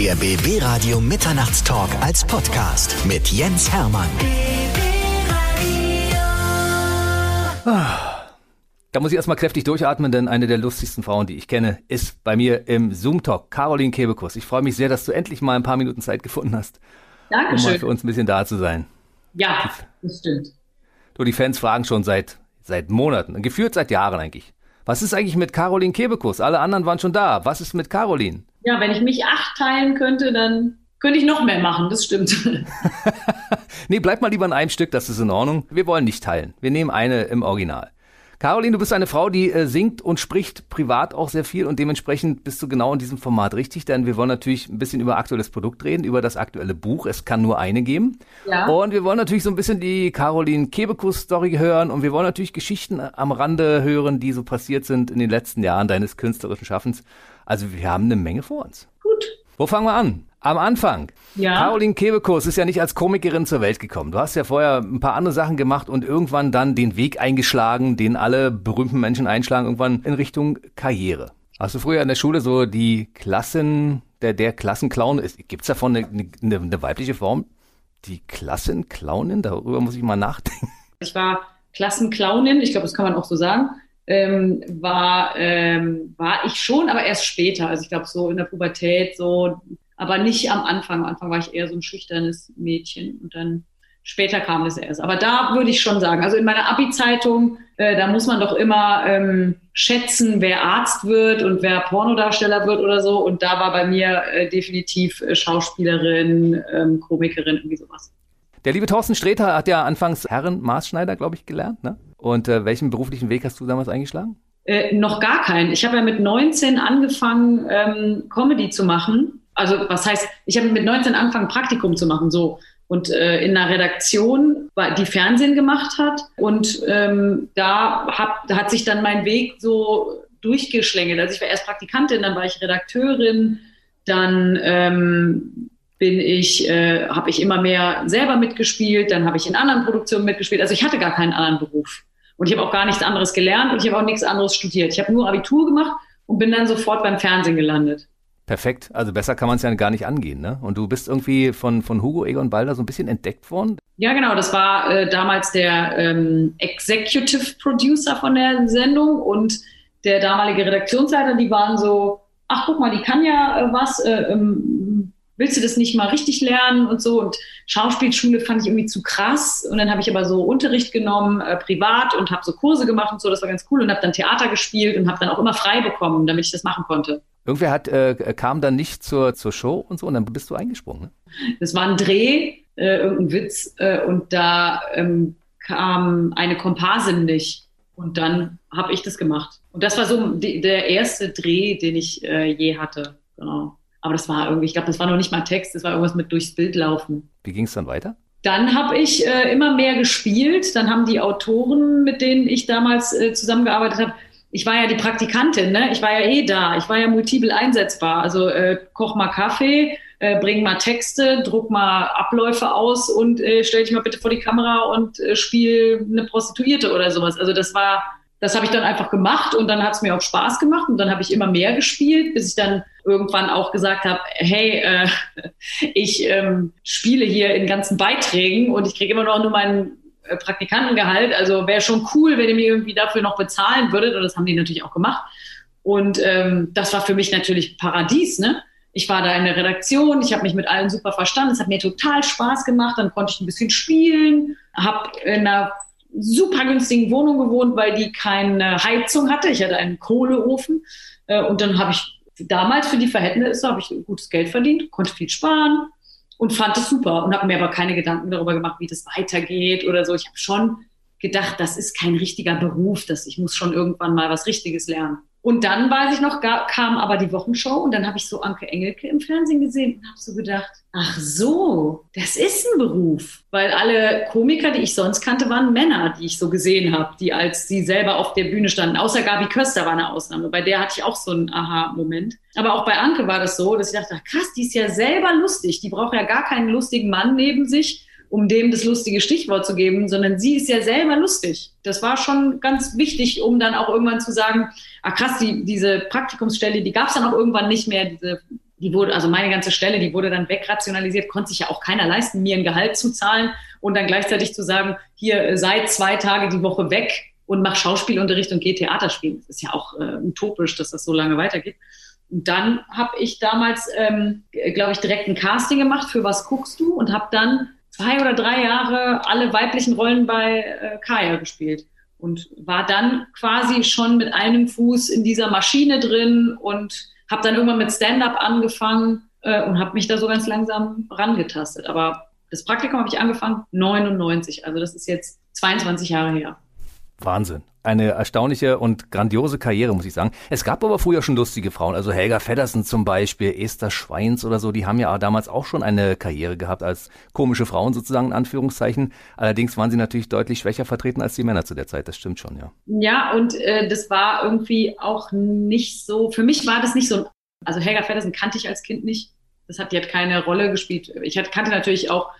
Der BB Radio Mitternachtstalk als Podcast mit Jens Hermann. Da muss ich erstmal kräftig durchatmen, denn eine der lustigsten Frauen, die ich kenne, ist bei mir im Zoom-Talk, Caroline Kebekus. Ich freue mich sehr, dass du endlich mal ein paar Minuten Zeit gefunden hast, Dankeschön. um mal für uns ein bisschen da zu sein. Ja, das stimmt. Du, die Fans fragen schon seit, seit Monaten, geführt seit Jahren eigentlich. Was ist eigentlich mit Caroline Kebekus? Alle anderen waren schon da. Was ist mit Caroline? Ja, wenn ich mich acht teilen könnte, dann könnte ich noch mehr machen, das stimmt. nee, bleib mal lieber in einem Stück, das ist in Ordnung. Wir wollen nicht teilen. Wir nehmen eine im Original. Caroline, du bist eine Frau, die äh, singt und spricht privat auch sehr viel und dementsprechend bist du genau in diesem Format richtig, denn wir wollen natürlich ein bisschen über aktuelles Produkt reden, über das aktuelle Buch. Es kann nur eine geben. Ja. Und wir wollen natürlich so ein bisschen die Caroline Kebekus-Story hören und wir wollen natürlich Geschichten am Rande hören, die so passiert sind in den letzten Jahren deines künstlerischen Schaffens. Also wir haben eine Menge vor uns. Gut. Wo fangen wir an? Am Anfang. Ja. Caroline Kebekus ist ja nicht als Komikerin zur Welt gekommen. Du hast ja vorher ein paar andere Sachen gemacht und irgendwann dann den Weg eingeschlagen, den alle berühmten Menschen einschlagen, irgendwann in Richtung Karriere. Hast du früher in der Schule so die Klassen, der, der Klassenclown, gibt es davon eine, eine, eine weibliche Form? Die Klassenclownin? Darüber muss ich mal nachdenken. Ich war Klassenclownin, ich glaube, das kann man auch so sagen. Ähm, war, ähm, war ich schon, aber erst später. Also ich glaube, so in der Pubertät, so aber nicht am Anfang. Am Anfang war ich eher so ein schüchternes Mädchen und dann später kam das erst. Aber da würde ich schon sagen, also in meiner Abi-Zeitung, äh, da muss man doch immer ähm, schätzen, wer Arzt wird und wer Pornodarsteller wird oder so. Und da war bei mir äh, definitiv äh, Schauspielerin, ähm, Komikerin, irgendwie sowas. Der liebe Thorsten Sträter hat ja anfangs Herren Maßschneider, glaube ich, gelernt. Ne? Und äh, welchen beruflichen Weg hast du damals eingeschlagen? Äh, noch gar keinen. Ich habe ja mit 19 angefangen, ähm, Comedy zu machen also was heißt, ich habe mit 19 angefangen, Praktikum zu machen, so. Und äh, in einer Redaktion, die Fernsehen gemacht hat. Und ähm, da, hab, hat sich dann mein Weg so durchgeschlängelt. Also ich war erst Praktikantin, dann war ich Redakteurin, dann ähm, bin ich, äh, habe ich immer mehr selber mitgespielt, dann habe ich in anderen Produktionen mitgespielt. Also ich hatte gar keinen anderen Beruf. Und ich habe auch gar nichts anderes gelernt und ich habe auch nichts anderes studiert. Ich habe nur Abitur gemacht und bin dann sofort beim Fernsehen gelandet. Perfekt. Also besser kann man es ja gar nicht angehen, ne? Und du bist irgendwie von, von Hugo Egon Balder so ein bisschen entdeckt worden? Ja, genau. Das war äh, damals der ähm, Executive Producer von der Sendung und der damalige Redaktionsleiter, die waren so, ach guck mal, die kann ja äh, was, äh, ähm, willst du das nicht mal richtig lernen und so. Und Schauspielschule fand ich irgendwie zu krass. Und dann habe ich aber so Unterricht genommen, äh, privat und habe so Kurse gemacht und so. Das war ganz cool und habe dann Theater gespielt und habe dann auch immer frei bekommen, damit ich das machen konnte. Irgendwer hat, äh, kam dann nicht zur, zur Show und so und dann bist du eingesprungen. Ne? Das war ein Dreh, äh, irgendein Witz äh, und da ähm, kam eine Komparsin nicht und dann habe ich das gemacht. Und das war so der erste Dreh, den ich äh, je hatte. Genau. Aber das war irgendwie, ich glaube, das war noch nicht mal Text, das war irgendwas mit durchs Bild laufen. Wie ging es dann weiter? Dann habe ich äh, immer mehr gespielt. Dann haben die Autoren, mit denen ich damals äh, zusammengearbeitet habe, ich war ja die Praktikantin, ne? Ich war ja eh da. Ich war ja multiple einsetzbar. Also äh, koch mal Kaffee, äh, bring mal Texte, druck mal Abläufe aus und äh, stell dich mal bitte vor die Kamera und äh, spiel eine Prostituierte oder sowas. Also das war, das habe ich dann einfach gemacht und dann hat es mir auch Spaß gemacht und dann habe ich immer mehr gespielt, bis ich dann irgendwann auch gesagt habe, hey, äh, ich ähm, spiele hier in ganzen Beiträgen und ich kriege immer noch nur meinen äh, Praktikantengehalt. Also wäre schon cool, wenn ihr mir irgendwie dafür noch bezahlen würdet. Und das haben die natürlich auch gemacht. Und ähm, das war für mich natürlich Paradies, ne? Ich war da in der Redaktion, ich habe mich mit allen super verstanden, es hat mir total Spaß gemacht, dann konnte ich ein bisschen spielen, habe in einer super günstigen Wohnung gewohnt, weil die keine Heizung hatte. Ich hatte einen Kohleofen äh, und dann habe ich damals für die Verhältnisse habe ich gutes Geld verdient, konnte viel sparen, und fand es super und habe mir aber keine Gedanken darüber gemacht, wie das weitergeht oder so. Ich habe schon gedacht, das ist kein richtiger Beruf, das, ich muss schon irgendwann mal was Richtiges lernen. Und dann, weiß ich noch, kam aber die Wochenshow und dann habe ich so Anke Engelke im Fernsehen gesehen und habe so gedacht, ach so, das ist ein Beruf. Weil alle Komiker, die ich sonst kannte, waren Männer, die ich so gesehen habe, die als sie selber auf der Bühne standen. Außer Gabi Köster war eine Ausnahme. Bei der hatte ich auch so einen Aha-Moment. Aber auch bei Anke war das so, dass ich dachte, krass, die ist ja selber lustig. Die braucht ja gar keinen lustigen Mann neben sich um dem das lustige Stichwort zu geben, sondern sie ist ja selber lustig. Das war schon ganz wichtig, um dann auch irgendwann zu sagen, ah krass, die, diese Praktikumsstelle, die gab es dann auch irgendwann nicht mehr, diese die wurde, also meine ganze Stelle, die wurde dann wegrationalisiert, konnte sich ja auch keiner leisten, mir ein Gehalt zu zahlen und dann gleichzeitig zu sagen, hier äh, sei zwei Tage die Woche weg und mach Schauspielunterricht und geh Theater spielen. Das ist ja auch äh, utopisch, dass das so lange weitergeht. Und dann habe ich damals, ähm, glaube ich, direkt ein Casting gemacht für Was guckst du und habe dann zwei oder drei Jahre alle weiblichen Rollen bei äh, Kaya gespielt und war dann quasi schon mit einem Fuß in dieser Maschine drin und habe dann irgendwann mit Stand-up angefangen äh, und habe mich da so ganz langsam rangetastet. Aber das Praktikum habe ich angefangen 99, also das ist jetzt 22 Jahre her. Wahnsinn. Eine erstaunliche und grandiose Karriere, muss ich sagen. Es gab aber früher schon lustige Frauen, also Helga Feddersen zum Beispiel, Esther Schweins oder so, die haben ja damals auch schon eine Karriere gehabt als komische Frauen sozusagen, in Anführungszeichen. Allerdings waren sie natürlich deutlich schwächer vertreten als die Männer zu der Zeit, das stimmt schon, ja. Ja, und äh, das war irgendwie auch nicht so, für mich war das nicht so, also Helga Feddersen kannte ich als Kind nicht. Das hat, die hat keine Rolle gespielt. Ich kannte natürlich auch,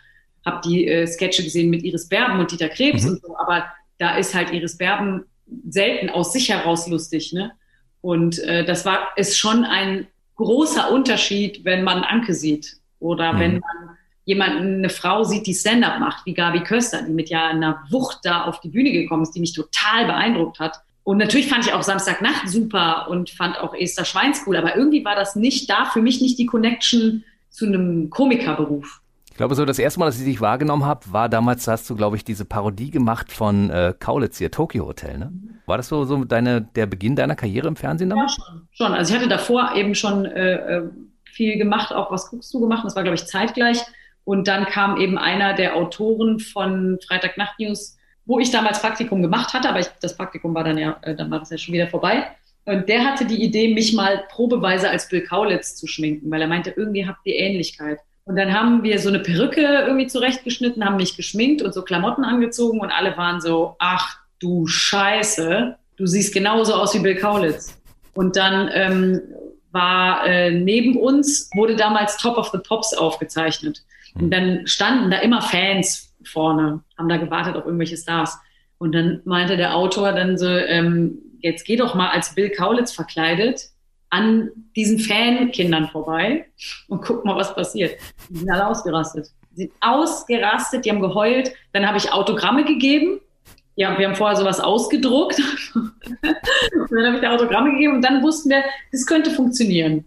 habe die äh, Sketche gesehen mit Iris Berben und Dieter Krebs mhm. und so, aber da ist halt Iris Berben selten aus sich heraus lustig. Ne? Und äh, das war ist schon ein großer Unterschied, wenn man Anke sieht oder mhm. wenn man jemanden, eine Frau sieht, die Stand-up macht, wie Gabi Köster, die mit ja einer Wucht da auf die Bühne gekommen ist, die mich total beeindruckt hat. Und natürlich fand ich auch Samstagnacht super und fand auch Esther Schweins cool, aber irgendwie war das nicht da, für mich nicht die Connection zu einem Komikerberuf glaube, so das erste Mal, dass ich dich wahrgenommen habe, war damals, hast du, glaube ich, diese Parodie gemacht von äh, Kaulitz hier, Tokyo Hotel, ne? War das so, so deine, der Beginn deiner Karriere im Fernsehen damals? Ja, schon. schon. Also ich hatte davor eben schon äh, äh, viel gemacht, auch was guckst du gemacht, das war, glaube ich, zeitgleich. Und dann kam eben einer der Autoren von Freitagnacht News, wo ich damals Praktikum gemacht hatte, aber ich, das Praktikum war dann ja, äh, dann war das ja schon wieder vorbei. Und der hatte die Idee, mich mal probeweise als Bill Kaulitz zu schminken, weil er meinte, irgendwie habt ihr Ähnlichkeit. Und dann haben wir so eine Perücke irgendwie zurechtgeschnitten, haben mich geschminkt und so Klamotten angezogen und alle waren so, ach du Scheiße, du siehst genauso aus wie Bill Kaulitz. Und dann ähm, war äh, neben uns, wurde damals Top of the Pops aufgezeichnet. Und hm. dann standen da immer Fans vorne, haben da gewartet auf irgendwelche Stars. Und dann meinte der Autor dann so, ähm, jetzt geh doch mal als Bill Kaulitz verkleidet an diesen Fankindern vorbei und guck mal, was passiert. Die sind alle ausgerastet. Die sind ausgerastet, die haben geheult. Dann habe ich Autogramme gegeben. Ja, wir haben vorher sowas ausgedruckt. und dann habe ich da Autogramme gegeben und dann wussten wir, das könnte funktionieren.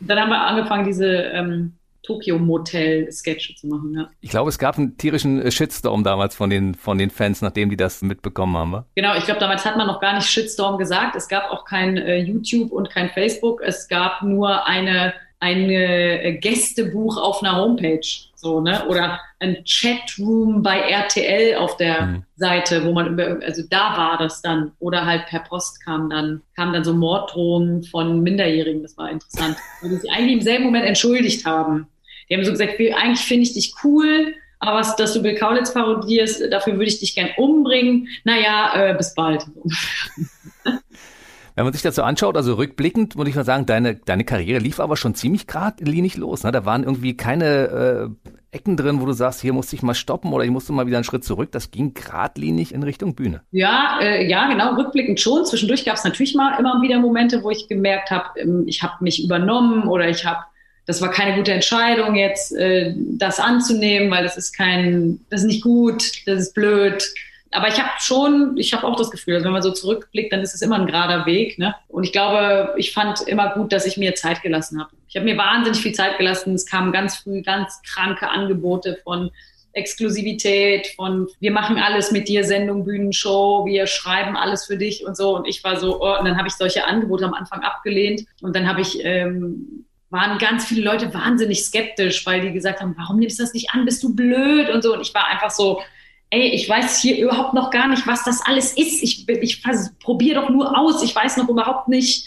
Und dann haben wir angefangen, diese ähm, Tokyo Motel Sketche zu machen. Ja. Ich glaube, es gab einen tierischen äh, Shitstorm damals von den, von den Fans, nachdem die das mitbekommen haben. Wa? Genau, ich glaube, damals hat man noch gar nicht Shitstorm gesagt. Es gab auch kein äh, YouTube und kein Facebook. Es gab nur eine, ein äh, Gästebuch auf einer Homepage. So, ne? Oder ein Chatroom bei RTL auf der mhm. Seite, wo man über, also da war das dann. Oder halt per Post kam dann, kam dann so Morddrohungen von Minderjährigen. Das war interessant. Weil die sich eigentlich im selben Moment entschuldigt haben. Die haben so gesagt, eigentlich finde ich dich cool, aber was, dass du Bill Kaulitz parodierst, dafür würde ich dich gern umbringen. Naja, äh, bis bald. Wenn man sich das so anschaut, also rückblickend, muss ich mal sagen, deine, deine Karriere lief aber schon ziemlich geradlinig los. Ne? Da waren irgendwie keine äh, Ecken drin, wo du sagst, hier musste ich mal stoppen oder ich musste mal wieder einen Schritt zurück. Das ging geradlinig in Richtung Bühne. Ja, äh, ja, genau, rückblickend schon. Zwischendurch gab es natürlich mal immer wieder Momente, wo ich gemerkt habe, ähm, ich habe mich übernommen oder ich habe das war keine gute Entscheidung, jetzt äh, das anzunehmen, weil das ist kein, das ist nicht gut, das ist blöd. Aber ich habe schon, ich habe auch das Gefühl, also wenn man so zurückblickt, dann ist es immer ein gerader Weg. Ne? Und ich glaube, ich fand immer gut, dass ich mir Zeit gelassen habe. Ich habe mir wahnsinnig viel Zeit gelassen. Es kamen ganz früh ganz kranke Angebote von Exklusivität, von wir machen alles mit dir, Sendung, Bühnenshow, wir schreiben alles für dich und so. Und ich war so, oh, und dann habe ich solche Angebote am Anfang abgelehnt. Und dann habe ich ähm, waren ganz viele Leute wahnsinnig skeptisch, weil die gesagt haben, warum nimmst du das nicht an? Bist du blöd und so. Und ich war einfach so, ey, ich weiß hier überhaupt noch gar nicht, was das alles ist. Ich, ich probiere doch nur aus. Ich weiß noch überhaupt nicht,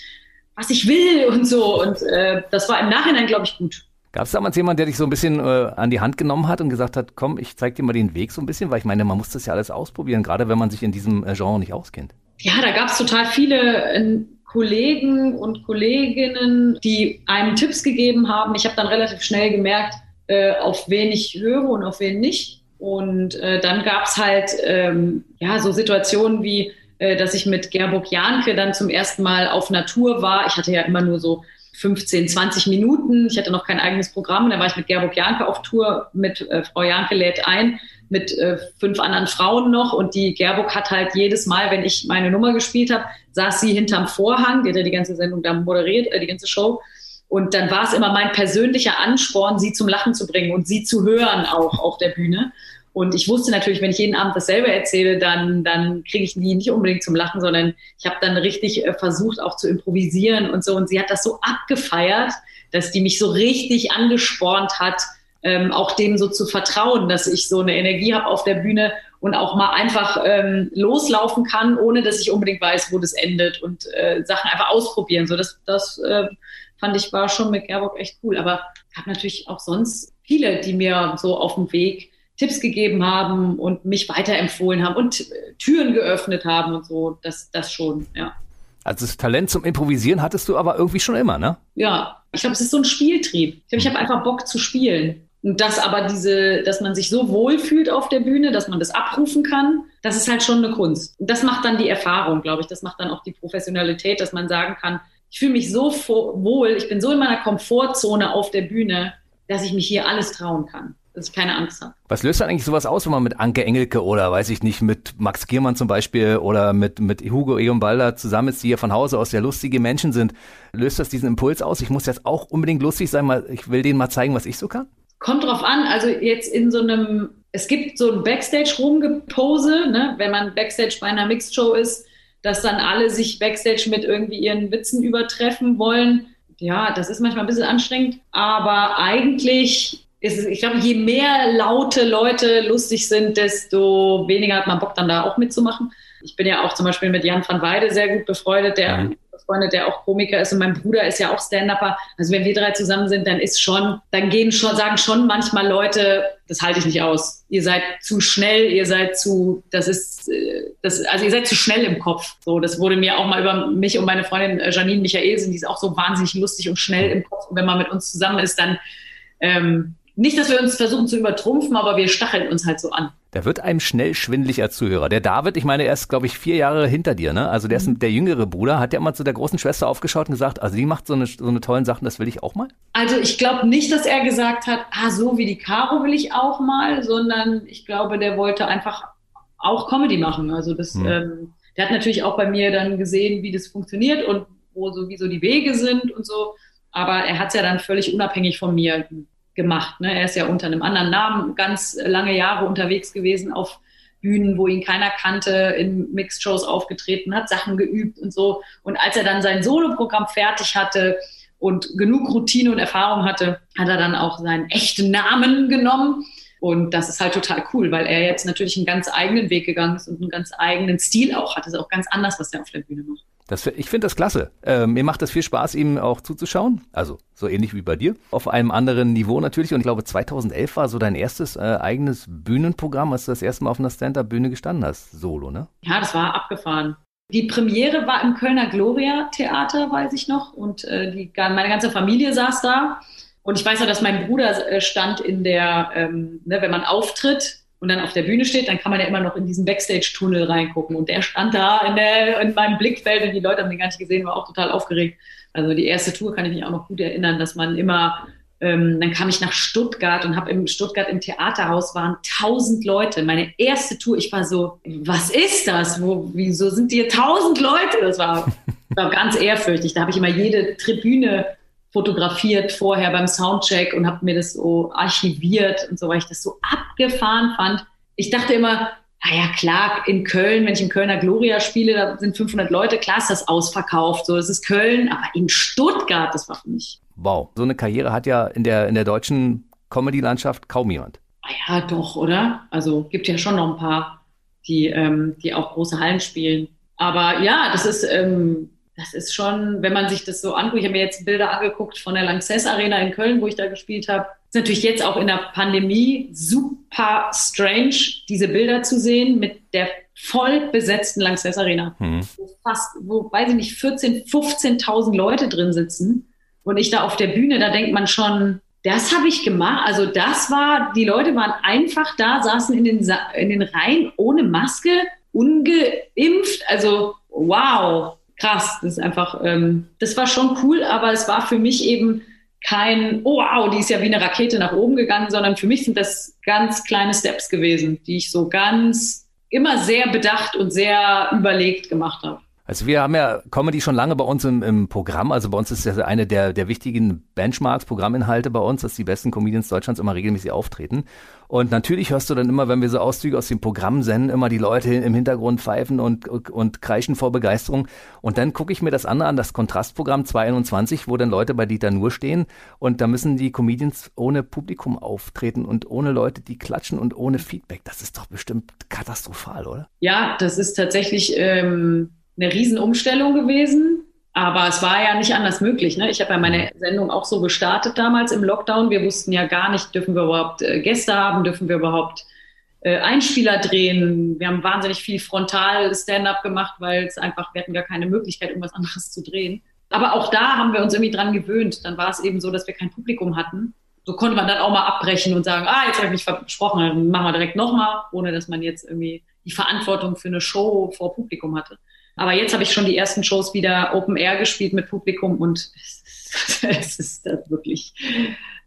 was ich will und so. Und äh, das war im Nachhinein, glaube ich, gut. Gab es damals jemanden, der dich so ein bisschen äh, an die Hand genommen hat und gesagt hat, komm, ich zeig dir mal den Weg so ein bisschen, weil ich meine, man muss das ja alles ausprobieren, gerade wenn man sich in diesem äh, Genre nicht auskennt. Ja, da gab es total viele Kollegen und Kolleginnen, die einem Tipps gegeben haben. Ich habe dann relativ schnell gemerkt, äh, auf wen ich höre und auf wen nicht. Und äh, dann gab es halt ähm, ja so Situationen wie, äh, dass ich mit Gerburg Janke dann zum ersten Mal auf Natur war. Ich hatte ja immer nur so 15, 20 Minuten. Ich hatte noch kein eigenes Programm. Da war ich mit Gerburg Janke auf Tour, mit äh, Frau Janke lädt ein, mit äh, fünf anderen Frauen noch. Und die Gerburg hat halt jedes Mal, wenn ich meine Nummer gespielt habe, saß sie hinterm Vorhang. Die hat ja die ganze Sendung da moderiert, äh, die ganze Show. Und dann war es immer mein persönlicher Ansporn, sie zum Lachen zu bringen und sie zu hören auch auf der Bühne. Und ich wusste natürlich, wenn ich jeden Abend dasselbe erzähle, dann, dann kriege ich die nicht unbedingt zum Lachen, sondern ich habe dann richtig äh, versucht, auch zu improvisieren und so. Und sie hat das so abgefeiert, dass die mich so richtig angespornt hat, ähm, auch dem so zu vertrauen, dass ich so eine Energie habe auf der Bühne und auch mal einfach ähm, loslaufen kann, ohne dass ich unbedingt weiß, wo das endet und äh, Sachen einfach ausprobieren. So, das, das äh, fand ich war schon mit Gerburg echt cool. Aber ich habe natürlich auch sonst viele, die mir so auf dem Weg Tipps gegeben haben und mich weiterempfohlen haben und äh, Türen geöffnet haben und so. Das, das schon, ja. Also das Talent zum Improvisieren hattest du aber irgendwie schon immer, ne? Ja, ich glaube, es ist so ein Spieltrieb. Ich glaube, ich habe einfach Bock zu spielen. Und das aber diese, dass man sich so wohl fühlt auf der Bühne, dass man das abrufen kann, das ist halt schon eine Kunst. Und das macht dann die Erfahrung, glaube ich. Das macht dann auch die Professionalität, dass man sagen kann, ich fühle mich so wohl, ich bin so in meiner Komfortzone auf der Bühne, dass ich mich hier alles trauen kann dass ich keine Angst habe. Was löst dann eigentlich sowas aus, wenn man mit Anke Engelke oder weiß ich nicht, mit Max Giermann zum Beispiel oder mit, mit Hugo Egon Balder zusammen ist, die ja von Hause aus sehr lustige Menschen sind? Löst das diesen Impuls aus? Ich muss jetzt auch unbedingt lustig sein, weil ich will denen mal zeigen, was ich so kann? Kommt drauf an, also jetzt in so einem, es gibt so ein Backstage-Rumgepose, ne? wenn man Backstage bei einer Mixed-Show ist, dass dann alle sich Backstage mit irgendwie ihren Witzen übertreffen wollen. Ja, das ist manchmal ein bisschen anstrengend, aber eigentlich ist ich glaube, je mehr laute Leute lustig sind, desto weniger hat man Bock dann da auch mitzumachen. Ich bin ja auch zum Beispiel mit Jan van Weide sehr gut befreundet, der mhm. befreundet, der auch Komiker ist und mein Bruder ist ja auch Stand-Upper. Also wenn wir drei zusammen sind, dann ist schon, dann gehen schon, sagen schon manchmal Leute, das halte ich nicht aus. Ihr seid zu schnell, ihr seid zu, das ist, äh, das, also ihr seid zu schnell im Kopf. So, das wurde mir auch mal über mich und meine Freundin äh, Janine Michaelsen, die ist auch so wahnsinnig lustig und schnell im Kopf. Und wenn man mit uns zusammen ist, dann ähm, nicht, dass wir uns versuchen zu übertrumpfen, aber wir stacheln uns halt so an. Da wird einem schnell schwindelig als Zuhörer. Der David, ich meine, er ist, glaube ich, vier Jahre hinter dir, ne? Also der ist mhm. der jüngere Bruder. Hat der mal zu der großen Schwester aufgeschaut und gesagt, also die macht so eine, so eine tollen Sachen, das will ich auch mal? Also ich glaube nicht, dass er gesagt hat, ah, so wie die Caro will ich auch mal, sondern ich glaube, der wollte einfach auch Comedy machen. Also das, mhm. ähm, der hat natürlich auch bei mir dann gesehen, wie das funktioniert und wo sowieso die Wege sind und so. Aber er hat es ja dann völlig unabhängig von mir gemacht. Ne? Er ist ja unter einem anderen Namen ganz lange Jahre unterwegs gewesen auf Bühnen, wo ihn keiner kannte, in Mixed-Shows aufgetreten, hat Sachen geübt und so. Und als er dann sein Soloprogramm fertig hatte und genug Routine und Erfahrung hatte, hat er dann auch seinen echten Namen genommen. Und das ist halt total cool, weil er jetzt natürlich einen ganz eigenen Weg gegangen ist und einen ganz eigenen Stil auch hat. Das ist auch ganz anders, was er auf der Bühne macht. Das, ich finde das klasse. Äh, mir macht das viel Spaß, ihm auch zuzuschauen. Also so ähnlich wie bei dir. Auf einem anderen Niveau natürlich. Und ich glaube, 2011 war so dein erstes äh, eigenes Bühnenprogramm, als du das erste Mal auf einer Stand-Up-Bühne gestanden hast. Solo, ne? Ja, das war abgefahren. Die Premiere war im Kölner Gloria Theater, weiß ich noch. Und äh, die, meine ganze Familie saß da. Und ich weiß noch, dass mein Bruder äh, stand in der, ähm, ne, wenn man auftritt, und dann auf der Bühne steht, dann kann man ja immer noch in diesen Backstage-Tunnel reingucken. Und der stand da in, der, in meinem Blickfeld und die Leute haben den gar nicht gesehen, war auch total aufgeregt. Also die erste Tour kann ich mich auch noch gut erinnern, dass man immer, ähm, dann kam ich nach Stuttgart und habe im Stuttgart im Theaterhaus waren tausend Leute. Meine erste Tour, ich war so, was ist das? Wo, wieso sind hier tausend Leute? Das war, war ganz ehrfürchtig. Da habe ich immer jede Tribüne fotografiert vorher beim Soundcheck und habe mir das so archiviert und so, weil ich das so abgefahren fand. Ich dachte immer, naja, klar, in Köln, wenn ich in Kölner Gloria spiele, da sind 500 Leute, klar ist das ausverkauft, so, es ist Köln, aber in Stuttgart, das war für mich. Wow, so eine Karriere hat ja in der, in der deutschen Comedy-Landschaft kaum jemand. Ah ja, doch, oder? Also gibt ja schon noch ein paar, die, ähm, die auch große Hallen spielen. Aber ja, das ist, ähm, das ist schon, wenn man sich das so anguckt, ich habe mir jetzt Bilder angeguckt von der Lanxess Arena in Köln, wo ich da gespielt habe. Ist natürlich jetzt auch in der Pandemie super strange, diese Bilder zu sehen mit der voll besetzten Lanxess Arena, mhm. wo fast, wo, weiß ich nicht, 14, 15.000 Leute drin sitzen. Und ich da auf der Bühne, da denkt man schon, das habe ich gemacht. Also das war, die Leute waren einfach da, saßen in den, in den Reihen ohne Maske, ungeimpft. Also wow, krass. Das ist einfach, ähm, das war schon cool, aber es war für mich eben kein, oh wow, die ist ja wie eine Rakete nach oben gegangen, sondern für mich sind das ganz kleine Steps gewesen, die ich so ganz immer sehr bedacht und sehr überlegt gemacht habe. Also wir haben ja Comedy schon lange bei uns im, im Programm. Also bei uns ist das eine der, der wichtigen Benchmarks, Programminhalte bei uns, dass die besten Comedians Deutschlands immer regelmäßig auftreten. Und natürlich hörst du dann immer, wenn wir so Auszüge aus dem Programm senden, immer die Leute im Hintergrund pfeifen und, und, und kreischen vor Begeisterung. Und dann gucke ich mir das andere an, das Kontrastprogramm 221, wo dann Leute bei Dieter Nur stehen. Und da müssen die Comedians ohne Publikum auftreten und ohne Leute, die klatschen und ohne Feedback. Das ist doch bestimmt katastrophal, oder? Ja, das ist tatsächlich ähm, eine Riesenumstellung gewesen. Aber es war ja nicht anders möglich. Ne? Ich habe ja meine Sendung auch so gestartet damals im Lockdown. Wir wussten ja gar nicht, dürfen wir überhaupt äh, Gäste haben, dürfen wir überhaupt äh, Einspieler drehen. Wir haben wahnsinnig viel frontal Stand-up gemacht, weil es einfach, wir hatten gar keine Möglichkeit, irgendwas anderes zu drehen. Aber auch da haben wir uns irgendwie dran gewöhnt. Dann war es eben so, dass wir kein Publikum hatten. So konnte man dann auch mal abbrechen und sagen, ah, jetzt habe ich mich versprochen, dann machen wir direkt nochmal, ohne dass man jetzt irgendwie die Verantwortung für eine Show vor Publikum hatte. Aber jetzt habe ich schon die ersten Shows wieder Open Air gespielt mit Publikum und es, es ist wirklich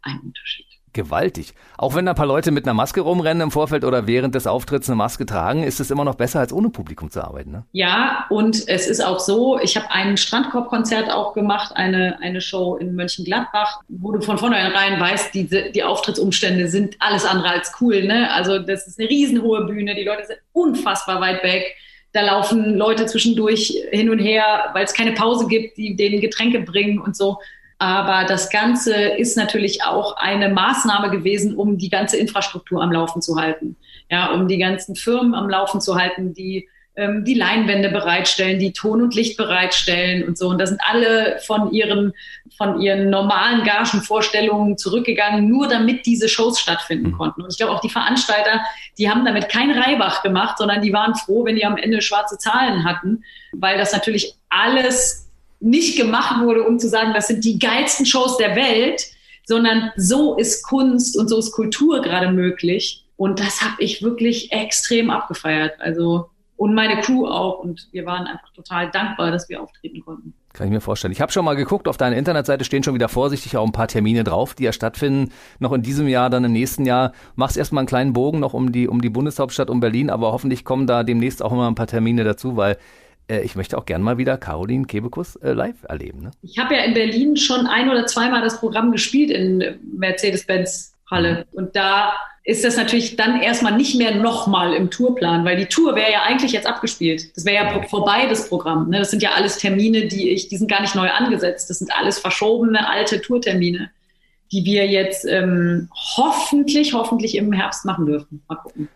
ein Unterschied. Gewaltig. Auch wenn da ein paar Leute mit einer Maske rumrennen im Vorfeld oder während des Auftritts eine Maske tragen, ist es immer noch besser, als ohne Publikum zu arbeiten. Ne? Ja, und es ist auch so, ich habe ein Strandkorbkonzert auch gemacht, eine, eine Show in Mönchengladbach, wo du von vornherein weißt, die, die Auftrittsumstände sind alles andere als cool. Ne? Also das ist eine riesenhohe Bühne, die Leute sind unfassbar weit weg da laufen Leute zwischendurch hin und her, weil es keine Pause gibt, die denen Getränke bringen und so. Aber das Ganze ist natürlich auch eine Maßnahme gewesen, um die ganze Infrastruktur am Laufen zu halten. Ja, um die ganzen Firmen am Laufen zu halten, die ähm, die Leinwände bereitstellen, die Ton und Licht bereitstellen und so. Und da sind alle von ihren, von ihren normalen Gagenvorstellungen zurückgegangen, nur damit diese Shows stattfinden mhm. konnten. Und ich glaube auch die Veranstalter, die haben damit kein Reibach gemacht, sondern die waren froh, wenn die am Ende schwarze Zahlen hatten, weil das natürlich alles nicht gemacht wurde, um zu sagen, das sind die geilsten Shows der Welt, sondern so ist Kunst und so ist Kultur gerade möglich. Und das habe ich wirklich extrem abgefeiert. Also und meine Crew auch. Und wir waren einfach total dankbar, dass wir auftreten konnten. Kann ich mir vorstellen. Ich habe schon mal geguckt, auf deiner Internetseite stehen schon wieder vorsichtig auch ein paar Termine drauf, die ja stattfinden. Noch in diesem Jahr, dann im nächsten Jahr. Machst erstmal einen kleinen Bogen noch um die, um die Bundeshauptstadt, um Berlin, aber hoffentlich kommen da demnächst auch immer ein paar Termine dazu, weil äh, ich möchte auch gern mal wieder Caroline Kebekus äh, live erleben. Ne? Ich habe ja in Berlin schon ein oder zweimal das Programm gespielt in Mercedes-Benz Halle. Mhm. Und da ist das natürlich dann erstmal nicht mehr nochmal im Tourplan, weil die Tour wäre ja eigentlich jetzt abgespielt. Das wäre ja vorbei, das Programm. Ne? Das sind ja alles Termine, die ich, die sind gar nicht neu angesetzt. Das sind alles verschobene alte Tourtermine, die wir jetzt ähm, hoffentlich, hoffentlich im Herbst machen dürfen. Mal gucken.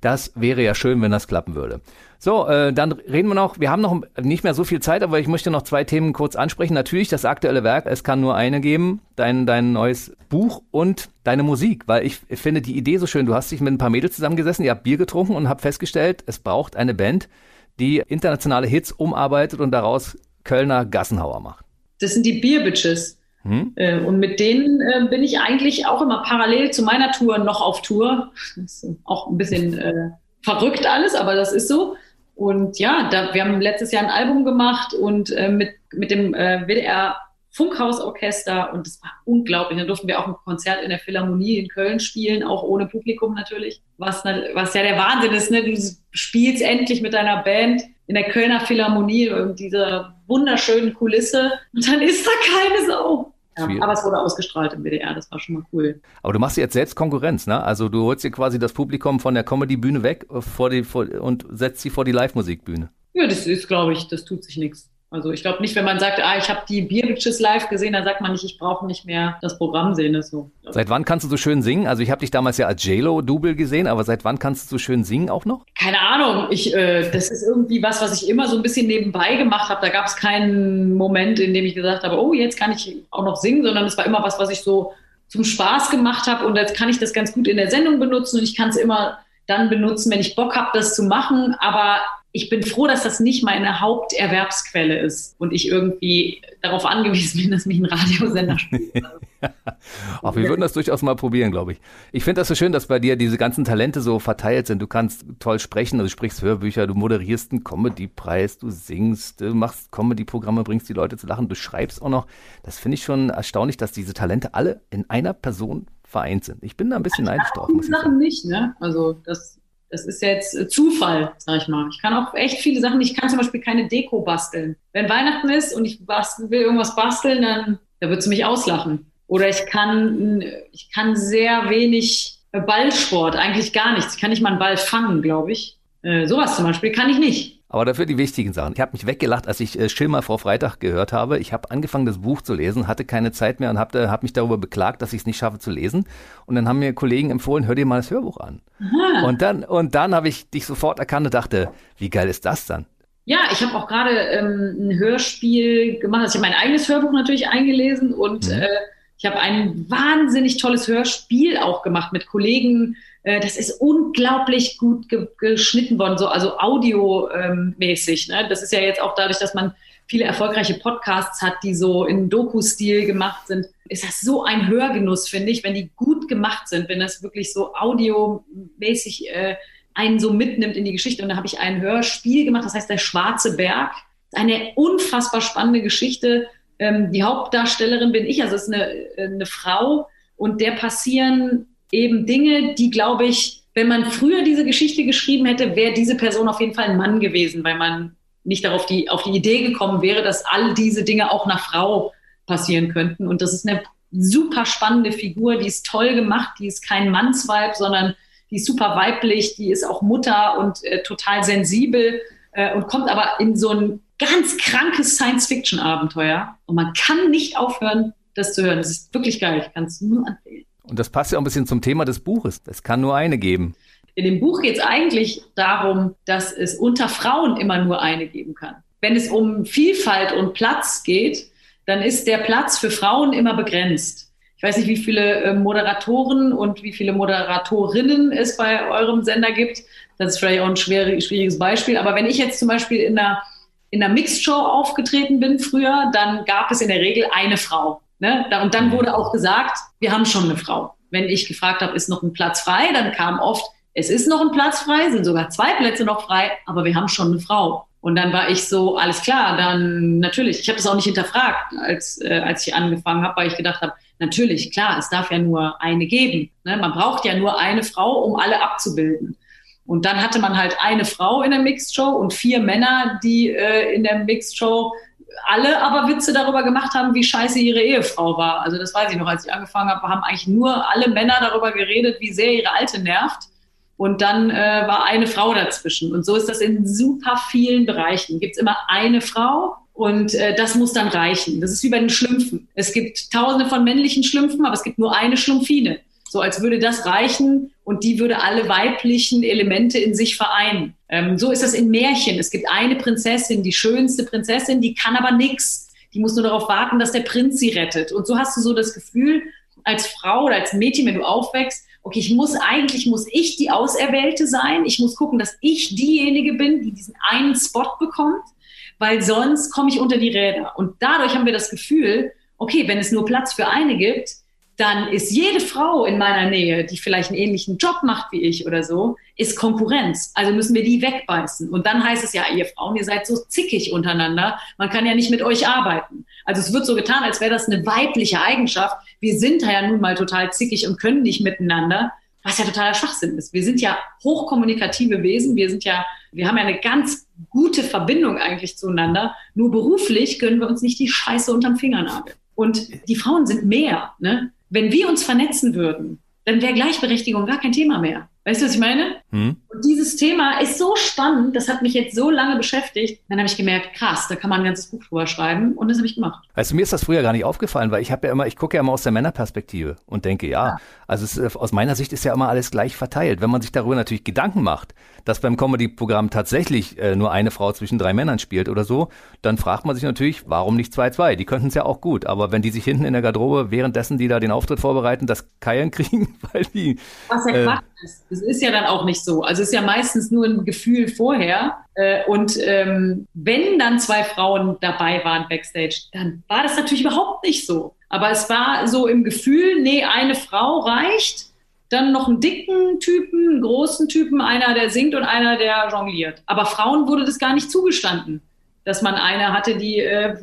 Das wäre ja schön, wenn das klappen würde. So, äh, dann reden wir noch, wir haben noch nicht mehr so viel Zeit, aber ich möchte noch zwei Themen kurz ansprechen. Natürlich das aktuelle Werk, es kann nur eine geben, dein, dein neues Buch und deine Musik, weil ich finde die Idee so schön. Du hast dich mit ein paar Mädels zusammengesessen, ihr habt Bier getrunken und habt festgestellt, es braucht eine Band, die internationale Hits umarbeitet und daraus Kölner Gassenhauer macht. Das sind die Bierbitches. Hm? Äh, und mit denen äh, bin ich eigentlich auch immer parallel zu meiner Tour noch auf Tour. Das ist auch ein bisschen äh, verrückt alles, aber das ist so. Und ja, da, wir haben letztes Jahr ein Album gemacht und äh, mit, mit dem äh, WDR Funkhausorchester und das war unglaublich. Dann durften wir auch ein Konzert in der Philharmonie in Köln spielen, auch ohne Publikum natürlich. Was, was ja der Wahnsinn ist, ne? Du spielst endlich mit deiner Band in der Kölner Philharmonie und dieser wunderschönen Kulisse und dann ist da keine Sau. Ja, aber es wurde ausgestrahlt im WDR, das war schon mal cool. Aber du machst jetzt selbst Konkurrenz, ne? Also du holst dir quasi das Publikum von der Comedy-Bühne weg äh, vor die, vor, und setzt sie vor die Live-Musikbühne. Ja, das ist, glaube ich, das tut sich nichts. Also ich glaube nicht, wenn man sagt, ah, ich habe die Bierbitches live gesehen, dann sagt man nicht, ich brauche nicht mehr das Programm sehen. Das so. Seit wann kannst du so schön singen? Also ich habe dich damals ja als JLo-Double gesehen, aber seit wann kannst du so schön singen auch noch? Keine Ahnung. Ich, äh, das ist irgendwie was, was ich immer so ein bisschen nebenbei gemacht habe. Da gab es keinen Moment, in dem ich gesagt habe, oh, jetzt kann ich auch noch singen, sondern es war immer was, was ich so zum Spaß gemacht habe und jetzt kann ich das ganz gut in der Sendung benutzen und ich kann es immer dann benutzen, wenn ich Bock habe, das zu machen. Aber ich bin froh, dass das nicht meine Haupterwerbsquelle ist und ich irgendwie darauf angewiesen bin, dass mich ein Radiosender spielt. Auch wir würden das durchaus mal probieren, glaube ich. Ich finde das so schön, dass bei dir diese ganzen Talente so verteilt sind. Du kannst toll sprechen, also du sprichst Hörbücher, du moderierst einen Comedy-Preis, du singst, du machst Comedy-Programme, bringst die Leute zu lachen, du schreibst auch noch. Das finde ich schon erstaunlich, dass diese Talente alle in einer Person vereint sind. Ich bin da ein bisschen neidisch drauf. Muss ich Sachen nicht, ne? Also das, das ist jetzt äh, Zufall, sag ich mal. Ich kann auch echt viele Sachen. Ich kann zum Beispiel keine Deko basteln. Wenn Weihnachten ist und ich will irgendwas basteln, dann da wird sie mich auslachen. Oder ich kann, ich kann sehr wenig Ballsport, eigentlich gar nichts. Ich kann nicht mal einen Ball fangen, glaube ich. Äh, sowas zum Beispiel kann ich nicht. Aber dafür die wichtigen Sachen. Ich habe mich weggelacht, als ich äh, Schilmer vor Freitag gehört habe. Ich habe angefangen, das Buch zu lesen, hatte keine Zeit mehr und habe äh, hab mich darüber beklagt, dass ich es nicht schaffe zu lesen. Und dann haben mir Kollegen empfohlen, hör dir mal das Hörbuch an. Aha. Und dann, und dann habe ich dich sofort erkannt und dachte, wie geil ist das dann? Ja, ich habe auch gerade ähm, ein Hörspiel gemacht. Also ich habe mein eigenes Hörbuch natürlich eingelesen und mhm. äh, ich habe ein wahnsinnig tolles Hörspiel auch gemacht mit Kollegen. Äh, das ist unglaublich gut ge geschnitten worden, so also audiomäßig. Ne? Das ist ja jetzt auch dadurch, dass man viele erfolgreiche Podcasts hat, die so in Doku-Stil gemacht sind, ist das so ein Hörgenuss, finde ich, wenn die gut gemacht sind, wenn das wirklich so audiomäßig äh, einen so mitnimmt in die Geschichte. Und da habe ich ein Hörspiel gemacht, das heißt Der Schwarze Berg. Eine unfassbar spannende Geschichte. Ähm, die Hauptdarstellerin bin ich, also es ist eine, eine Frau und der passieren eben Dinge, die, glaube ich, wenn man früher diese Geschichte geschrieben hätte, wäre diese Person auf jeden Fall ein Mann gewesen, weil man nicht darauf die, auf die Idee gekommen wäre, dass all diese Dinge auch nach Frau passieren könnten. Und das ist eine super spannende Figur, die ist toll gemacht, die ist kein Mannsweib, sondern die ist super weiblich, die ist auch Mutter und äh, total sensibel äh, und kommt aber in so ein ganz krankes Science-Fiction-Abenteuer. Und man kann nicht aufhören, das zu hören. Das ist wirklich geil. Ich kann es nur empfehlen. Und das passt ja auch ein bisschen zum Thema des Buches. Es kann nur eine geben. In dem Buch geht es eigentlich darum, dass es unter Frauen immer nur eine geben kann. Wenn es um Vielfalt und Platz geht, dann ist der Platz für Frauen immer begrenzt. Ich weiß nicht, wie viele äh, Moderatoren und wie viele Moderatorinnen es bei eurem Sender gibt. Das ist vielleicht auch ein schwieriges Beispiel. Aber wenn ich jetzt zum Beispiel in einer, in einer Mixed-Show aufgetreten bin früher, dann gab es in der Regel eine Frau. Ne? Und dann wurde auch gesagt, wir haben schon eine Frau. Wenn ich gefragt habe, ist noch ein Platz frei, dann kam oft, es ist noch ein Platz frei, sind sogar zwei Plätze noch frei, aber wir haben schon eine Frau. Und dann war ich so, alles klar, dann natürlich. Ich habe das auch nicht hinterfragt, als, äh, als ich angefangen habe, weil ich gedacht habe, natürlich, klar, es darf ja nur eine geben. Ne? Man braucht ja nur eine Frau, um alle abzubilden. Und dann hatte man halt eine Frau in der Mixed Show und vier Männer, die äh, in der Mixed Show alle aber Witze darüber gemacht haben, wie scheiße ihre Ehefrau war. Also das weiß ich noch, als ich angefangen habe, haben eigentlich nur alle Männer darüber geredet, wie sehr ihre Alte nervt. Und dann äh, war eine Frau dazwischen. Und so ist das in super vielen Bereichen. Gibt es immer eine Frau und äh, das muss dann reichen. Das ist wie bei den Schlümpfen. Es gibt tausende von männlichen Schlümpfen, aber es gibt nur eine Schlumpfine. So als würde das reichen und die würde alle weiblichen Elemente in sich vereinen. Ähm, so ist das in Märchen. Es gibt eine Prinzessin, die schönste Prinzessin, die kann aber nichts. Die muss nur darauf warten, dass der Prinz sie rettet. Und so hast du so das Gefühl, als Frau oder als Mädchen, wenn du aufwächst, okay, ich muss eigentlich, muss ich die Auserwählte sein. Ich muss gucken, dass ich diejenige bin, die diesen einen Spot bekommt, weil sonst komme ich unter die Räder. Und dadurch haben wir das Gefühl, okay, wenn es nur Platz für eine gibt, dann ist jede Frau in meiner Nähe, die vielleicht einen ähnlichen Job macht wie ich oder so, ist Konkurrenz. Also müssen wir die wegbeißen. Und dann heißt es ja, ihr Frauen, ihr seid so zickig untereinander, man kann ja nicht mit euch arbeiten. Also es wird so getan, als wäre das eine weibliche Eigenschaft. Wir sind ja nun mal total zickig und können nicht miteinander, was ja totaler Schwachsinn ist. Wir sind ja hochkommunikative Wesen, wir sind ja, wir haben ja eine ganz gute Verbindung eigentlich zueinander. Nur beruflich können wir uns nicht die Scheiße unterm Fingernagel. Und die Frauen sind mehr, ne? Wenn wir uns vernetzen würden, dann wäre Gleichberechtigung gar kein Thema mehr. Weißt du, was ich meine? Hm. Und dieses Thema ist so spannend, das hat mich jetzt so lange beschäftigt. Dann habe ich gemerkt, krass, da kann man ein ganzes Buch drüber schreiben und das habe ich gemacht. Du, mir ist das früher gar nicht aufgefallen, weil ich habe ja immer, ich gucke ja immer aus der Männerperspektive und denke, ja, ja. also es, äh, aus meiner Sicht ist ja immer alles gleich verteilt. Wenn man sich darüber natürlich Gedanken macht, dass beim Comedy-Programm tatsächlich äh, nur eine Frau zwischen drei Männern spielt oder so, dann fragt man sich natürlich, warum nicht zwei, zwei? Die könnten es ja auch gut, aber wenn die sich hinten in der Garderobe währenddessen, die da den Auftritt vorbereiten, das Keilen kriegen, weil die... Was ja äh, Quatsch ist. Das ist ja dann auch nicht so. Also es ist ja meistens nur ein Gefühl vorher. Äh, und ähm, wenn dann zwei Frauen dabei waren backstage, dann war das natürlich überhaupt nicht so. Aber es war so im Gefühl, nee, eine Frau reicht. Dann noch einen dicken Typen, einen großen Typen, einer, der singt und einer, der jongliert. Aber Frauen wurde das gar nicht zugestanden, dass man eine hatte, die, äh,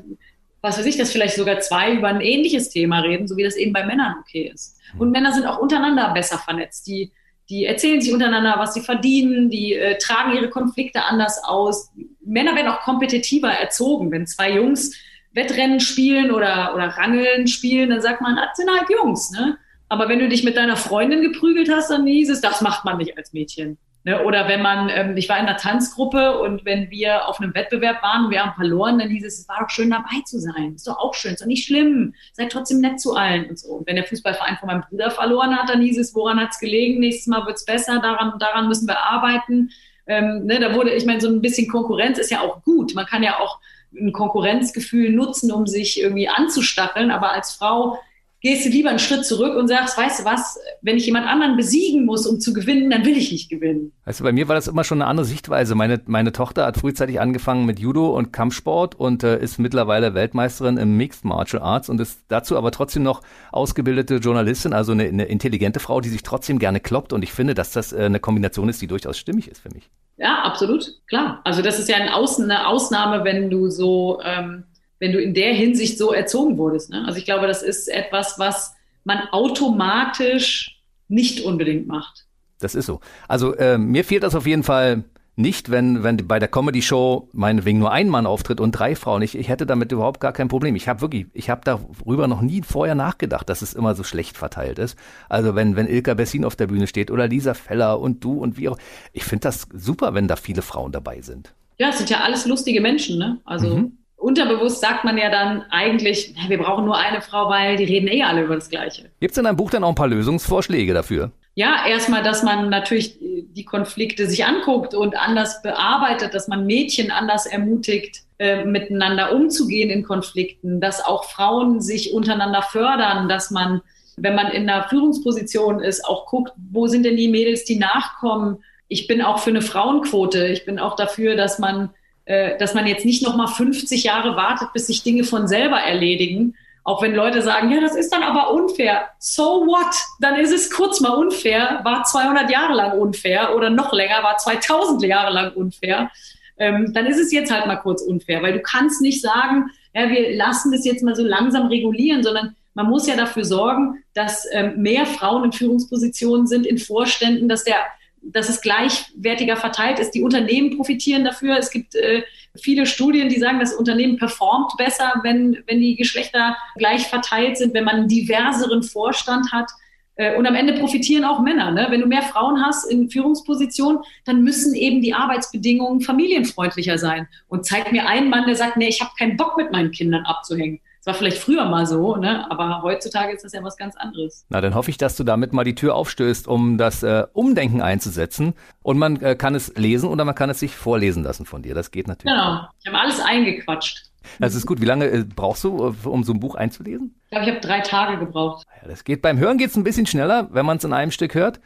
was weiß ich, dass vielleicht sogar zwei über ein ähnliches Thema reden, so wie das eben bei Männern okay ist. Und Männer sind auch untereinander besser vernetzt. Die, die erzählen sich untereinander, was sie verdienen, die äh, tragen ihre Konflikte anders aus. Männer werden auch kompetitiver erzogen. Wenn zwei Jungs Wettrennen spielen oder, oder Rangeln spielen, dann sagt man, das sind halt Jungs. Ne? Aber wenn du dich mit deiner Freundin geprügelt hast, dann hieß es, das macht man nicht als Mädchen. Ne? Oder wenn man, ähm, ich war in einer Tanzgruppe und wenn wir auf einem Wettbewerb waren und wir haben verloren, dann hieß es, es war doch schön dabei zu sein. Ist doch auch schön, ist doch nicht schlimm. Seid trotzdem nett zu allen und so. Und wenn der Fußballverein von meinem Bruder verloren hat, dann hieß es, woran hat es gelegen? Nächstes Mal wird es besser, daran, daran müssen wir arbeiten. Ähm, ne, da wurde, ich meine, so ein bisschen Konkurrenz ist ja auch gut. Man kann ja auch ein Konkurrenzgefühl nutzen, um sich irgendwie anzustacheln. Aber als Frau gehst du lieber einen Schritt zurück und sagst, weißt du was, wenn ich jemand anderen besiegen muss, um zu gewinnen, dann will ich nicht gewinnen. Weißt du, bei mir war das immer schon eine andere Sichtweise. Meine, meine Tochter hat frühzeitig angefangen mit Judo und Kampfsport und äh, ist mittlerweile Weltmeisterin im Mixed Martial Arts und ist dazu aber trotzdem noch ausgebildete Journalistin, also eine, eine intelligente Frau, die sich trotzdem gerne kloppt. Und ich finde, dass das äh, eine Kombination ist, die durchaus stimmig ist für mich. Ja, absolut, klar. Also das ist ja ein Aus eine Ausnahme, wenn du so, ähm, wenn du in der Hinsicht so erzogen wurdest. Ne? Also ich glaube, das ist etwas, was man automatisch nicht unbedingt macht. Das ist so. Also äh, mir fehlt das auf jeden Fall nicht, wenn, wenn bei der Comedy-Show meinetwegen nur ein Mann auftritt und drei Frauen. Ich, ich hätte damit überhaupt gar kein Problem. Ich habe wirklich, ich habe darüber noch nie vorher nachgedacht, dass es immer so schlecht verteilt ist. Also wenn, wenn Ilka Bessin auf der Bühne steht oder Lisa Feller und du und wie auch. Ich finde das super, wenn da viele Frauen dabei sind. Ja, es sind ja alles lustige Menschen, ne? Also mhm. Unterbewusst sagt man ja dann eigentlich, wir brauchen nur eine Frau, weil die reden eh alle über das Gleiche. Gibt es in deinem Buch dann auch ein paar Lösungsvorschläge dafür? ja, erstmal, dass man natürlich die Konflikte sich anguckt und anders bearbeitet, dass man Mädchen anders ermutigt, äh, miteinander umzugehen in Konflikten, dass auch Frauen sich untereinander fördern, dass man, wenn man in einer Führungsposition ist, auch guckt, wo sind denn die Mädels, die nachkommen. Ich bin auch für eine Frauenquote. Ich bin auch dafür, dass man, dass man jetzt nicht noch mal 50 Jahre wartet, bis sich Dinge von selber erledigen, auch wenn Leute sagen, ja, das ist dann aber unfair. So what? Dann ist es kurz mal unfair, war 200 Jahre lang unfair oder noch länger, war 2000 Jahre lang unfair. Ähm, dann ist es jetzt halt mal kurz unfair, weil du kannst nicht sagen, ja, wir lassen das jetzt mal so langsam regulieren, sondern man muss ja dafür sorgen, dass ähm, mehr Frauen in Führungspositionen sind, in Vorständen, dass der dass es gleichwertiger verteilt ist. Die Unternehmen profitieren dafür. Es gibt äh, viele Studien, die sagen, das Unternehmen performt besser, wenn, wenn die Geschlechter gleich verteilt sind, wenn man einen diverseren Vorstand hat. Äh, und am Ende profitieren auch Männer. Ne? Wenn du mehr Frauen hast in Führungspositionen, dann müssen eben die Arbeitsbedingungen familienfreundlicher sein. Und zeig mir einen Mann, der sagt, nee, ich habe keinen Bock mit meinen Kindern abzuhängen. Das war vielleicht früher mal so, ne? aber heutzutage ist das ja was ganz anderes. Na, dann hoffe ich, dass du damit mal die Tür aufstößt, um das äh, Umdenken einzusetzen. Und man äh, kann es lesen oder man kann es sich vorlesen lassen von dir. Das geht natürlich. Genau, ich habe alles eingequatscht. Das ist gut. Wie lange äh, brauchst du, äh, um so ein Buch einzulesen? Ich glaube, ich habe drei Tage gebraucht. Ja, das geht. Beim Hören geht es ein bisschen schneller, wenn man es in einem Stück hört.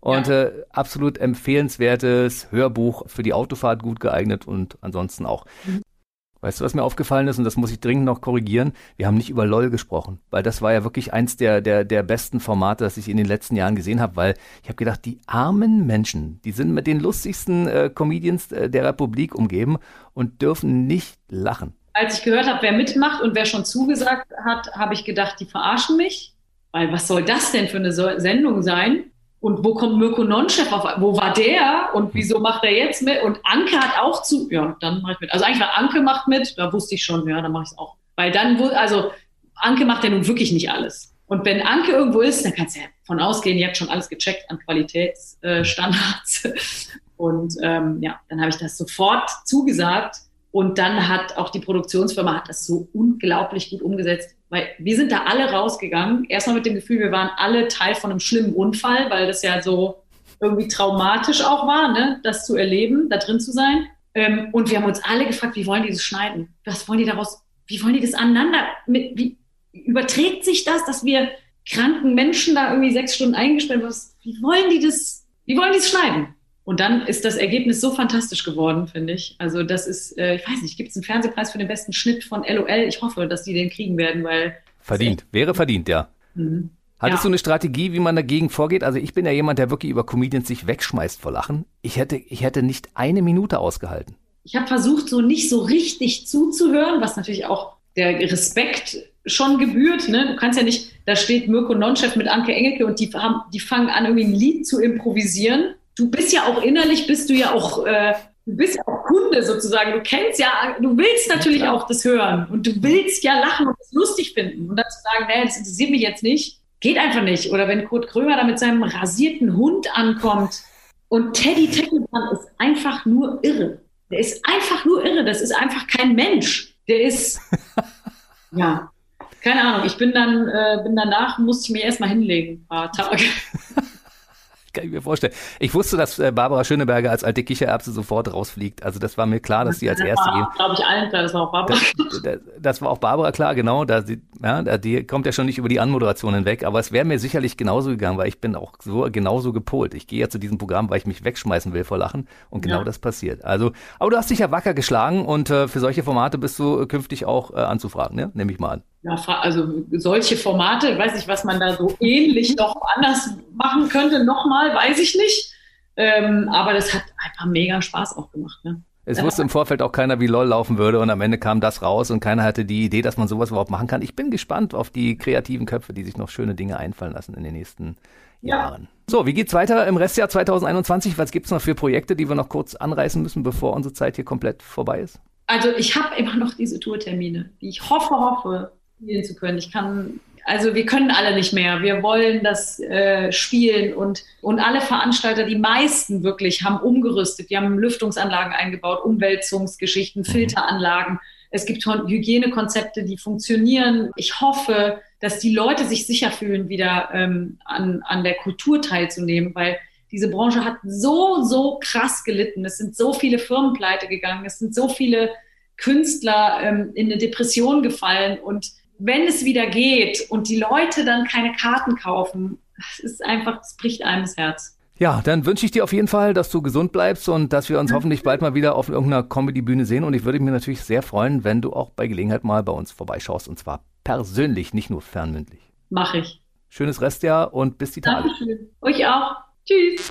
Und ja. äh, absolut empfehlenswertes Hörbuch für die Autofahrt gut geeignet und ansonsten auch. Mhm. Weißt du, was mir aufgefallen ist, und das muss ich dringend noch korrigieren? Wir haben nicht über LOL gesprochen, weil das war ja wirklich eins der, der, der besten Formate, das ich in den letzten Jahren gesehen habe, weil ich habe gedacht, die armen Menschen, die sind mit den lustigsten äh, Comedians äh, der Republik umgeben und dürfen nicht lachen. Als ich gehört habe, wer mitmacht und wer schon zugesagt hat, habe ich gedacht, die verarschen mich. Weil was soll das denn für eine Sendung sein? Und wo kommt Mirko Nonchef auf? Wo war der? Und wieso macht er jetzt mit? Und Anke hat auch zu. Ja, dann mache ich mit. Also eigentlich, weil Anke macht mit, da wusste ich schon, ja, dann mache ich es auch. Weil dann, also Anke macht ja nun wirklich nicht alles. Und wenn Anke irgendwo ist, dann kannst du ja von ausgehen, ihr habt schon alles gecheckt an Qualitätsstandards. Und ähm, ja, dann habe ich das sofort zugesagt. Und dann hat auch die Produktionsfirma hat das so unglaublich gut umgesetzt. Weil wir sind da alle rausgegangen. Erstmal mit dem Gefühl, wir waren alle Teil von einem schlimmen Unfall, weil das ja so irgendwie traumatisch auch war, ne? das zu erleben, da drin zu sein. Ähm, und wir haben uns alle gefragt, wie wollen die das schneiden? Was wollen die daraus, wie wollen die das aneinander, mit, wie überträgt sich das, dass wir kranken Menschen da irgendwie sechs Stunden eingesperrt was, wie wollen die das, wie wollen die es schneiden? Und dann ist das Ergebnis so fantastisch geworden, finde ich. Also das ist, äh, ich weiß nicht, gibt es einen Fernsehpreis für den besten Schnitt von LOL? Ich hoffe, dass die den kriegen werden, weil Verdient. Wäre verdient, ja. Mhm. Hattest ja. du eine Strategie, wie man dagegen vorgeht? Also ich bin ja jemand, der wirklich über Comedians sich wegschmeißt vor Lachen. Ich hätte, ich hätte nicht eine Minute ausgehalten. Ich habe versucht, so nicht so richtig zuzuhören, was natürlich auch der Respekt schon gebührt. Ne? Du kannst ja nicht, da steht Mirko Nonchef mit Anke Engelke und die, haben, die fangen an, irgendwie ein Lied zu improvisieren. Du bist ja auch innerlich, bist du ja auch, äh, du bist ja auch Kunde sozusagen. Du kennst ja, du willst natürlich ja, auch das hören und du willst ja lachen und es lustig finden. Und dann zu sagen, nee, das interessiert mich jetzt nicht, geht einfach nicht. Oder wenn Kurt Krömer da mit seinem rasierten Hund ankommt und Teddy Tecklemann ist einfach nur irre. Der ist einfach nur irre. Das ist einfach kein Mensch. Der ist, ja, keine Ahnung. Ich bin dann, äh, bin danach, musste ich mir erstmal hinlegen, ein paar Tage. kann ich mir vorstellen. Ich wusste, dass äh, Barbara Schöneberger als alte Kichererbse sofort rausfliegt. Also das war mir klar, dass sie als das erste war, glaube ich, allen klar. Das war auch Barbara. Das, das, war auch Barbara klar, genau. Da sie, ja, die kommt ja schon nicht über die Anmoderation hinweg. Aber es wäre mir sicherlich genauso gegangen, weil ich bin auch so genauso gepolt. Ich gehe ja zu diesem Programm, weil ich mich wegschmeißen will vor Lachen. Und genau ja. das passiert. Also, aber du hast dich ja wacker geschlagen und äh, für solche Formate bist du künftig auch äh, anzufragen, ne? Nehme ich mal an ja, also solche Formate, ich weiß nicht, was man da so ähnlich noch anders machen könnte, nochmal, weiß ich nicht. Ähm, aber das hat einfach mega Spaß auch gemacht. Ne? Es wusste im Vorfeld auch keiner, wie LOL laufen würde und am Ende kam das raus und keiner hatte die Idee, dass man sowas überhaupt machen kann. Ich bin gespannt auf die kreativen Köpfe, die sich noch schöne Dinge einfallen lassen in den nächsten ja. Jahren. So, wie geht's weiter im Restjahr 2021? Was gibt's noch für Projekte, die wir noch kurz anreißen müssen, bevor unsere Zeit hier komplett vorbei ist? Also ich habe immer noch diese Tourtermine, die ich hoffe, hoffe, spielen zu können. Ich kann, also wir können alle nicht mehr. Wir wollen das äh, spielen und, und alle Veranstalter, die meisten wirklich, haben umgerüstet. Die haben Lüftungsanlagen eingebaut, Umwälzungsgeschichten, mhm. Filteranlagen. Es gibt Hygienekonzepte, die funktionieren. Ich hoffe, dass die Leute sich sicher fühlen, wieder ähm, an, an der Kultur teilzunehmen, weil diese Branche hat so, so krass gelitten. Es sind so viele Firmen pleite gegangen. Es sind so viele Künstler ähm, in eine Depression gefallen und wenn es wieder geht und die Leute dann keine Karten kaufen, es ist einfach, es bricht einem das Herz. Ja, dann wünsche ich dir auf jeden Fall, dass du gesund bleibst und dass wir uns hoffentlich bald mal wieder auf irgendeiner Comedy-Bühne sehen. Und ich würde mich natürlich sehr freuen, wenn du auch bei Gelegenheit mal bei uns vorbeischaust und zwar persönlich, nicht nur fernmündlich. Mach ich. Schönes Restjahr und bis die Tage. Dankeschön. Euch auch. Tschüss.